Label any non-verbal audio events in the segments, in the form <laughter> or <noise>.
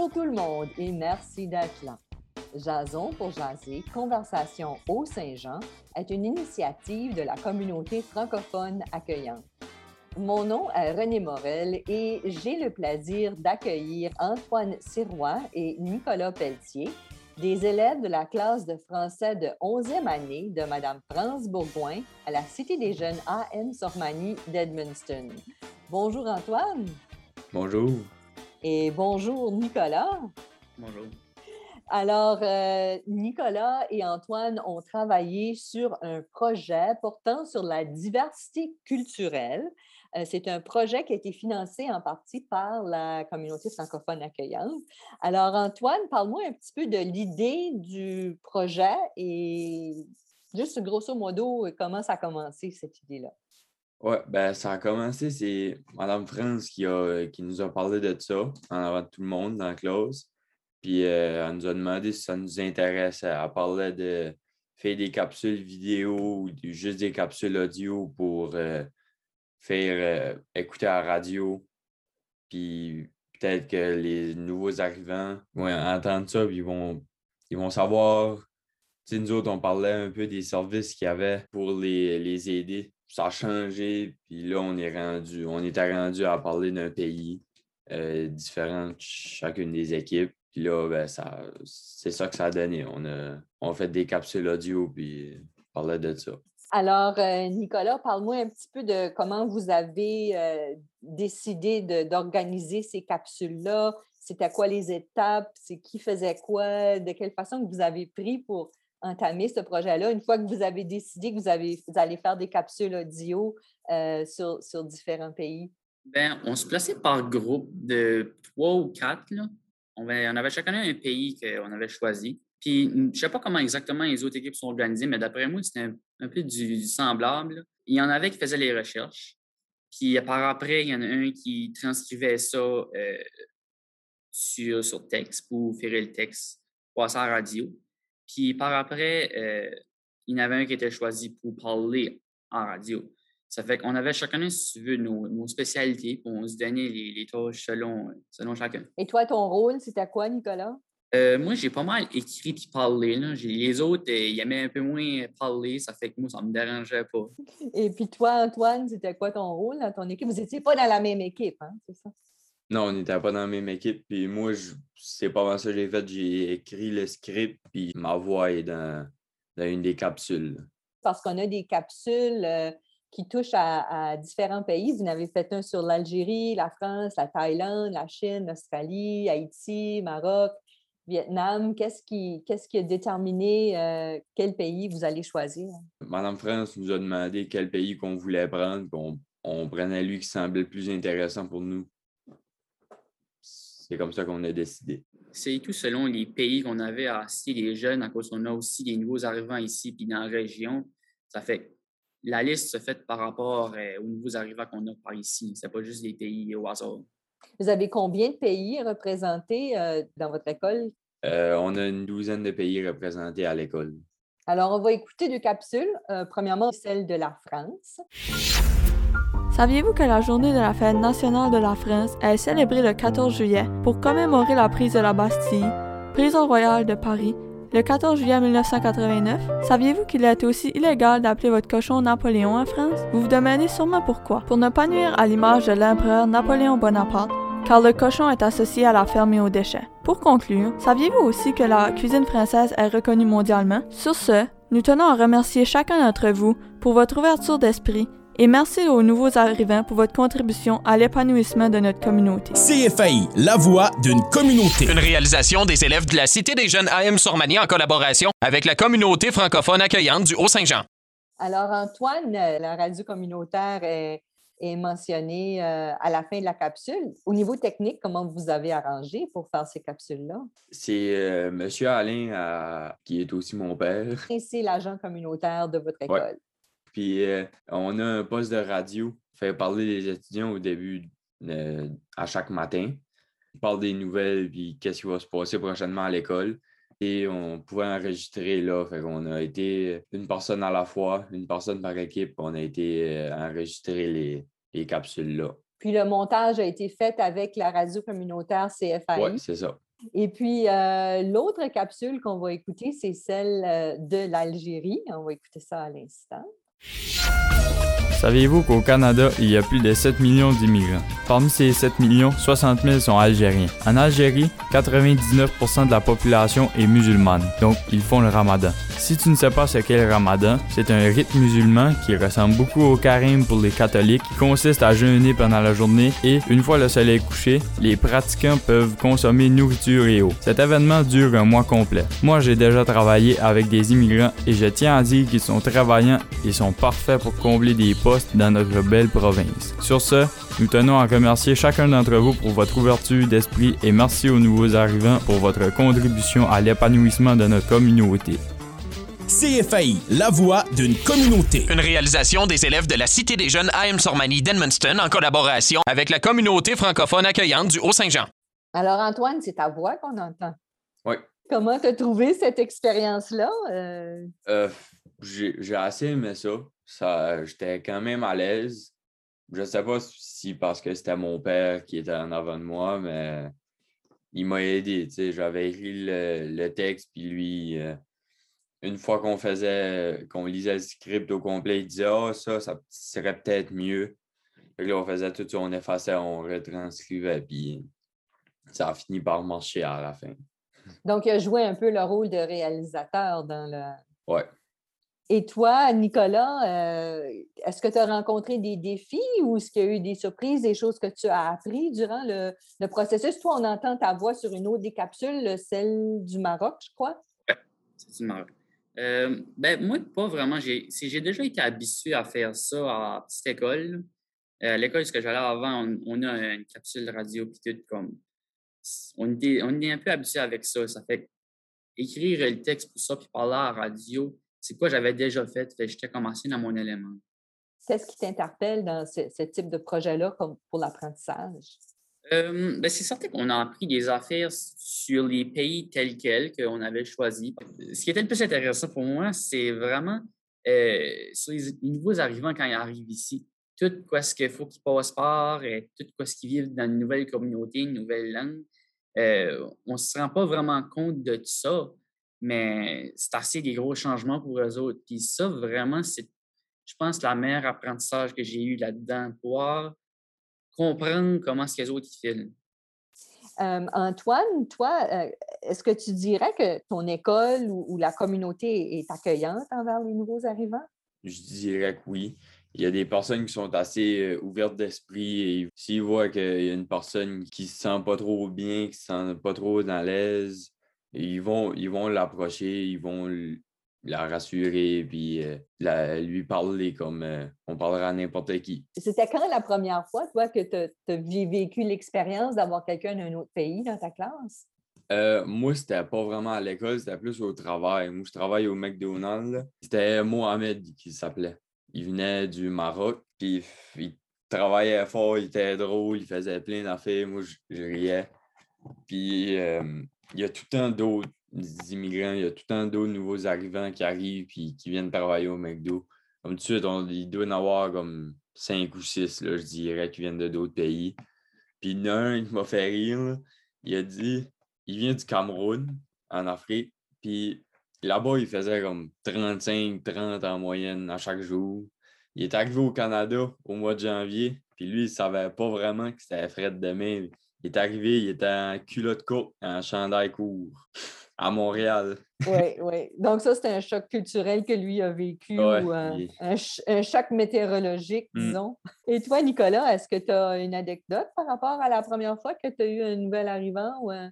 Bonjour tout le monde et merci d'être là. Jason pour jaser, Conversation au Saint-Jean est une initiative de la communauté francophone accueillante. Mon nom est René Morel et j'ai le plaisir d'accueillir Antoine Sirois et Nicolas Pelletier, des élèves de la classe de français de 11e année de Mme France Bourgoin à la Cité des Jeunes AM Sormani d'Edmundston. Bonjour Antoine. Bonjour. Et bonjour Nicolas. Bonjour. Alors, euh, Nicolas et Antoine ont travaillé sur un projet portant sur la diversité culturelle. Euh, c'est un projet qui a été financé en partie par la communauté francophone accueillante. Alors, Antoine, parle-moi un petit peu de l'idée du projet et juste grosso modo, comment ça a commencé, cette idée-là? Oui, ben ça a commencé, c'est Mme France qui, a, qui nous a parlé de ça en avant de tout le monde dans la classe. Puis euh, elle nous a demandé si ça nous intéresse. Elle parlait de faire des capsules vidéo ou juste des capsules audio pour euh, faire euh, écouter à la radio. Puis peut-être que les nouveaux arrivants vont entendre ça, puis ils vont, ils vont savoir. Tu sais, nous autres, on parlait un peu des services qu'il y avait pour les, les aider. Ça a changé, puis là, on est rendu, on était rendu à parler d'un pays différent chacune des équipes. Puis là, ben, ça, c'est ça que ça a donné. On a, on fait des capsules audio, puis on parlait de ça. Alors, euh, Nicolas, parle-moi un petit peu de comment vous avez euh, décidé d'organiser ces capsules-là. C'était quoi les étapes? C'est qui faisait quoi? De quelle façon que vous avez pris pour entamer ce projet-là une fois que vous avez décidé que vous, allez faire des capsules audio euh, sur, sur différents pays? Bien, on se plaçait par groupe de trois ou quatre. Là on avait, chacun un pays qu'on avait choisi. Puis, je ne sais pas comment exactement les autres équipes sont organisées, mais d'après moi, c'était un, peu du, semblable. Il y en avait qui faisaient les recherches. Puis, par après, il y en a un qui transcrivait ça euh, sur, sur texte pour faire le texte, passer à la radio. Puis, par après, euh, il y en avait un qui était choisi pour parler en radio. Ça fait qu'on avait chacun, si tu veux, nos, spécialités, puis on se donnait les, tâches selon, selon chacun. Et toi, ton rôle, c'était quoi, Nicolas? Euh, moi, j'ai pas mal écrit puis parlé. Là. Les autres, euh, ils aimaient un peu moins parler. Ça fait que moi, ça me dérangeait pas. Et puis toi, Antoine, c'était quoi ton rôle dans ton équipe? Vous n'étiez pas dans la même équipe, hein? c'est ça? Non, on n'était pas dans la même équipe. Puis moi, c'est pas ça que j'ai fait. J'ai écrit le script, puis ma voix est dans, dans une des capsules. Parce qu'on a des capsules... Euh, qui touche à, différents pays. Vous en avez fait un sur l'Algérie, la France, la Thaïlande, la Chine, l'Australie, Haïti, Maroc, Vietnam. Qu'est-ce qui, qu'est-ce qui a déterminé euh, quel pays vous allez choisir? Madame France nous a demandé quel pays qu'on voulait prendre. On, on prenait lui qui semblait le plus intéressant pour nous. C'est comme ça qu'on a décidé. C'est tout selon les pays qu'on avait à citer les jeunes, à cause qu'on a aussi des nouveaux arrivants ici puis dans la région. Ça fait la liste se fait par rapport euh, aux nouveaux arrivants qu'on a par ici. Ce n'est pas juste des pays au hasard. Vous avez combien de pays représentés euh, dans votre école? Euh, on a une douzaine de pays représentés à l'école. Alors, on va écouter deux capsules. premièrement, celle de la France. Saviez-vous que la journée de la fête nationale de la France est célébrée le 14 juillet pour commémorer la prise de la Bastille, prison royale de Paris, le 14 juillet 1989, saviez-vous qu'il est aussi illégal d'appeler votre cochon Napoléon en France? Vous vous demandez sûrement pourquoi. Pour ne pas nuire à l'image de l'empereur Napoléon Bonaparte, car le cochon est associé à la ferme et aux déchets. Pour conclure, saviez-vous aussi que la cuisine française est reconnue mondialement? Sur ce, nous tenons à remercier chacun d'entre vous pour votre ouverture d'esprit et merci aux nouveaux arrivants pour votre contribution à l'épanouissement de notre communauté. CFAI, la voix d'une communauté. Une réalisation des élèves de la Cité des jeunes AM Sormanie en collaboration avec la communauté francophone accueillante du Haut-Saint-Jean. Alors, Antoine, la radio communautaire est, mentionnée euh, à la fin de la capsule. Au niveau technique, comment vous avez arrangé pour faire ces capsules-là? C'est euh, M. Alain, euh, qui est aussi mon père. Et c'est l'agent communautaire de votre école. Puis euh, on a un poste de radio, fait parler les étudiants au début à chaque matin. On parle des nouvelles, puis qu'est-ce qui va se passer prochainement à l'école. Et on pouvait enregistrer là. Fait qu'on a été une personne à la fois, une personne par équipe. On a été euh, enregistrer les, les capsules là. Puis le montage a été fait avec la radio communautaire CFAI. Oui, c'est ça. Et puis, euh, l'autre capsule qu'on va écouter, c'est celle euh, de l'Algérie. On va écouter ça à l'instant. Saviez-vous qu'au Canada, il y a plus de 7 millions d'immigrants? Parmi ces 7 millions, 60 000 sont algériens. En Algérie, 99% de la population est musulmane, donc ils font le ramadan. Si tu ne sais pas ce qu'est le ramadan, c'est un rite musulman qui ressemble beaucoup au karim pour les catholiques, qui consiste à jeûner pendant la journée et, une fois le soleil couché, les pratiquants peuvent consommer nourriture et eau. Cet événement dure un mois complet. Moi, j'ai déjà travaillé avec des immigrants et je tiens à dire qu'ils sont travaillants et sont parfaits pour combler des postes dans notre belle province. Sur ce, nous tenons à remercier chacun d'entre vous pour votre ouverture d'esprit et merci aux nouveaux arrivants pour votre contribution à l'épanouissement de notre communauté. CFAI, la voix d'une communauté. Une réalisation des élèves de la Cité des Jeunes AM Sormani d'Edmundston en collaboration avec la communauté francophone accueillante du Haut-Saint-Jean. Alors, Antoine, c'est ta voix qu'on entend. Oui. Comment tu as trouvé cette expérience-là? Euh, Euh, j'ai assez aimé ça. ça J'étais quand même à l'aise. Je sais pas si parce que c'était mon père qui était en avant de moi, mais il m'a aidé. J'avais écrit le, le texte, puis lui, euh, une fois qu'on faisait, qu'on lisait le script au complet, il disait Ah, ça, ça serait peut-être mieux. Fait que là, on faisait tout ça, on effaçait, on retranscrivait, puis ça a fini par marcher à la fin. Donc, il a joué un peu le rôle de réalisateur dans le. Ouais. Et toi, Nicolas, euh, est-ce que tu as rencontré des défis ou est-ce qu'il y a eu des surprises, des choses que tu as appris durant le, processus? Toi, on entend ta voix sur une autre des capsules, celle du Maroc, je crois. C'est du Maroc. Euh, ben, moi, pas vraiment. J'ai j'ai déjà été habitué à faire ça à petite école. Euh, à l'école, ce que j'allais avant, on, a une capsule radio, puis tout comme. On était, on est un peu habitué avec ça. Ça fait écrire le texte pour ça, puis parler à la radio, c'est quoi j'avais déjà fait. Fait que j'étais commencé dans mon élément. Qu'est-ce qui t'interpelle dans ce, ce type de projet-là comme pour l'apprentissage? Euh, ben, c'est certain qu'on a appris des affaires sur les pays tels quels qu'on avait choisis. Ce qui était le plus intéressant pour moi, c'est vraiment euh, sur les, les nouveaux arrivants quand ils arrivent ici. Tout quoi ce qu'il faut qu'ils passent par, et tout quoi ce qu'ils vivent dans une nouvelle communauté, une nouvelle langue. Euh, on ne se rend pas vraiment compte de tout ça, mais c'est assez des gros changements pour eux autres. Puis ça, vraiment, c'est, je pense, la meilleure apprentissage que j'ai eu là-dedans, pouvoir comprendre comment ce les autres ils filent. Euh, Antoine, toi, euh, est-ce que tu dirais que ton école ou, ou la communauté est accueillante envers les nouveaux arrivants? Je dirais que oui. Il y a des personnes qui sont assez euh, ouvertes d'esprit et s'ils voient qu'il y a une personne qui se sent pas trop bien, qui se sent pas trop à l'aise, ils vont ils vont l'approcher, ils vont la rassurer, puis euh, la- lui parler comme euh, on parlera à n'importe qui. C'était quand la première fois, toi, que tu as vécu l'expérience d'avoir quelqu'un d'un autre pays dans ta classe? Euh, moi, c'était pas vraiment à l'école, c'était plus au travail. Moi, je travaille au McDonald's. C'était Mohamed qui s'appelait. Il venait du Maroc, puis il travaillait fort, il était drôle, il faisait plein d'affaires. Moi, je, je riais. Puis il y a tout le temps d'autres immigrants, il y a tout le temps d'autres nouveaux arrivants qui arrivent puis qui viennent travailler au McDo. Comme tout de suite, il doit en avoir comme cinq ou six, là, je dirais, qui viennent de d'autres pays. Puis il m'a fait rire. Il a dit il vient du Cameroun, en Afrique, puis là-bas, il faisait comme 35-30 en moyenne à chaque jour. Il est arrivé au Canada au mois de janvier, puis lui, il savait pas vraiment que c'était Fred demain. Il est arrivé, il était en culotte courte, en chandail court, à Montréal. Oui, oui. Donc, ça, c'était un choc culturel que lui a vécu Ouais, ou un, il- un ch- un choc météorologique, Mm. disons. Et toi, Nicolas, est-ce que tu as une anecdote par rapport à la première fois que tu as eu un nouvel arrivant ou un,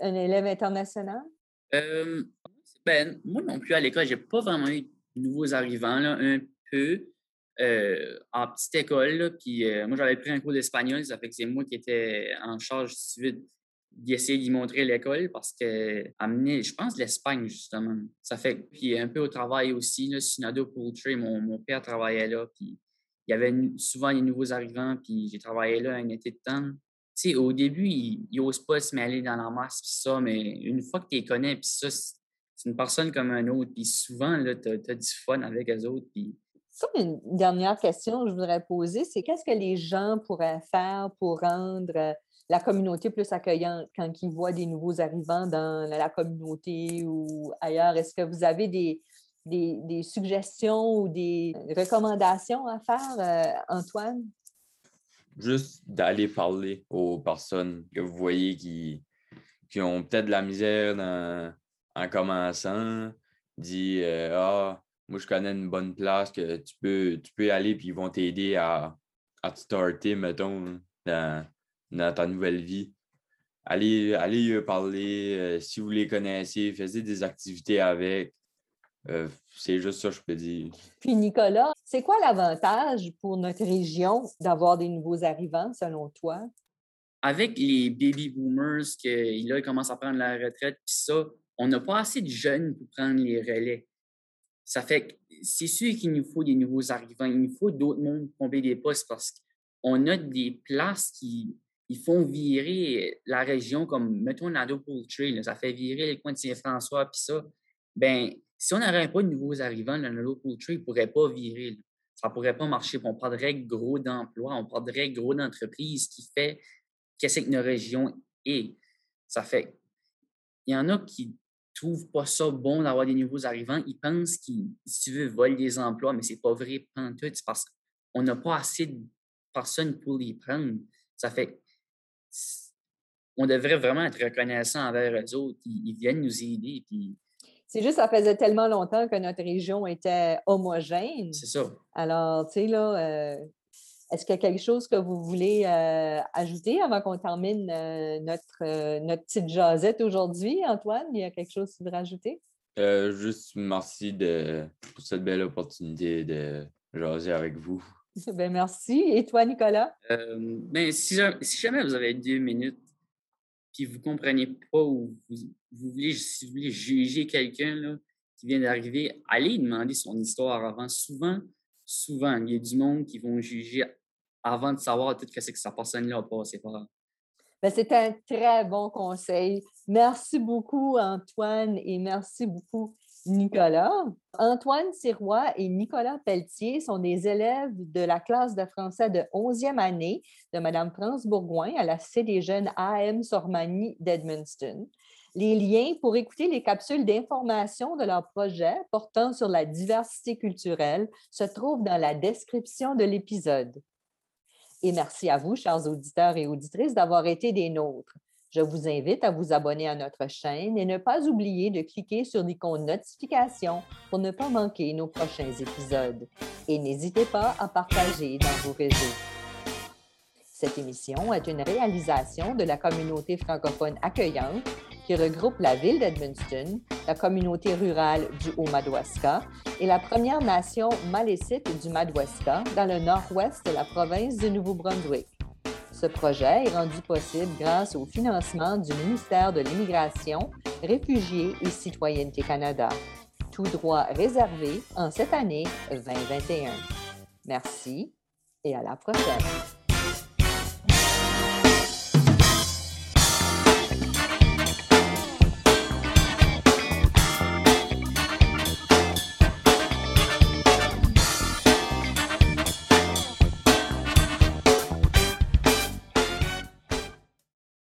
un élève international? Euh, ben, moi non plus à l'école, j'ai pas vraiment eu de nouveaux arrivants, là, un peu euh, en petite école. puis euh, moi, j'avais pris un cours d'espagnol, ça fait que c'est moi qui étais en charge veux, d'essayer d'y montrer l'école parce que amener, je pense, l'Espagne, justement. Ça fait puis un peu au travail aussi, là, Sinado Poultry, mon, mon père travaillait là, puis il y avait souvent des nouveaux arrivants, puis j'ai travaillé là un été de temps. Tu sais, au début, ils n'osent pas se mêler dans la masse, puis ça, mais une fois que tu les connais, puis ça, c'est une personne comme un autre, puis souvent, tu as, du fun avec eux autres, puis Une dernière question que je voudrais poser, c'est qu'est-ce que les gens pourraient faire pour rendre euh, la communauté plus accueillante quand ils voient des nouveaux arrivants dans la communauté ou ailleurs? Est-ce que vous avez des, suggestions ou des recommandations à faire, euh, Antoine? Juste d'aller parler aux personnes que vous voyez qui, qui ont peut-être de la misère en commençant. Dit euh, Ah, moi je connais une bonne place que tu peux, tu peux aller puis ils vont t'aider à, à te starter, mettons, dans, dans ta nouvelle vie. Allez, allez parler. Euh, si vous les connaissez, faites des activités avec. Euh, c'est juste ça, je peux dire. Puis Nicolas, c'est quoi l'avantage pour notre région d'avoir des nouveaux arrivants, selon toi? Avec les baby boomers là, ils commencent à prendre la retraite, puis ça, on n'a pas assez de jeunes pour prendre les relais. Ça fait que c'est sûr qu'il nous faut des nouveaux arrivants. Il nous faut d'autres mondes pour combler des postes parce qu'on a des places qui ils font virer la région, comme mettons Nado Poultry, ça fait virer le coin de Saint-François, puis ça. Ben, si on n'aurait pas de nouveaux arrivants, le Nado Poultry ne pourrait pas virer. Ça ne pourrait pas marcher. On perdrait gros d'emplois, on perdrait gros d'entreprises qui fait qu'est-ce que nos régions est. Ça fait. Il y en a qui trouvent pas ça bon d'avoir des nouveaux arrivants. Ils pensent qu'ils, si tu veux, volent des emplois, mais c'est pas vrai, pantoute. C'est parce qu'on n'a pas assez de personnes pour les prendre. Ça fait on devrait vraiment être reconnaissant envers eux autres. Ils, viennent nous aider. Puis... C'est juste, ça faisait tellement longtemps que notre région était homogène. C'est ça. Alors, tu sais, là, euh, est-ce qu'il y a quelque chose que vous voulez euh, ajouter avant qu'on termine euh, notre, notre petite jasette aujourd'hui, Antoine? Il y a quelque chose que tu voudrais ajouter? juste merci de, pour cette belle opportunité de jaser avec vous. <laughs> Ben merci. Et toi, Nicolas? ben, si, jamais vous avez deux minutes, puis vous ne comprenez pas ou vous, voulez, si vous voulez juger quelqu'un qui vient d'arriver, allez demander son histoire avant. Souvent, souvent, il y a du monde qui vont juger avant de savoir tout ce que sa personne-là a passé par. Ben, c'est un très bon conseil. Merci beaucoup, Antoine, et merci beaucoup, Nicolas. Antoine Sirois et Nicolas Pelletier sont des élèves de la classe de français de 11e année de Mme France Bourgoin à la Cité des jeunes AM Sormanie d'Edmundston. Les liens pour écouter les capsules d'information de leur projet portant sur la diversité culturelle se trouvent dans la description de l'épisode. Et merci à vous, chers auditeurs et auditrices, d'avoir été des nôtres. Je vous invite à vous abonner à notre chaîne et ne pas oublier de cliquer sur l'icône notification pour ne pas manquer nos prochains épisodes. Et n'hésitez pas à partager dans vos réseaux. Cette émission est une réalisation de la communauté francophone accueillante qui regroupe la ville d'Edmundston, la communauté rurale du Haut-Madawaska et la Première Nation malécite du Madawaska dans le nord-ouest de la province du Nouveau-Brunswick. Ce projet est rendu possible grâce au financement du ministère de l'Immigration, Réfugiés et Citoyenneté Canada. Tout droit réservé en cette année 2021. Merci et à la prochaine.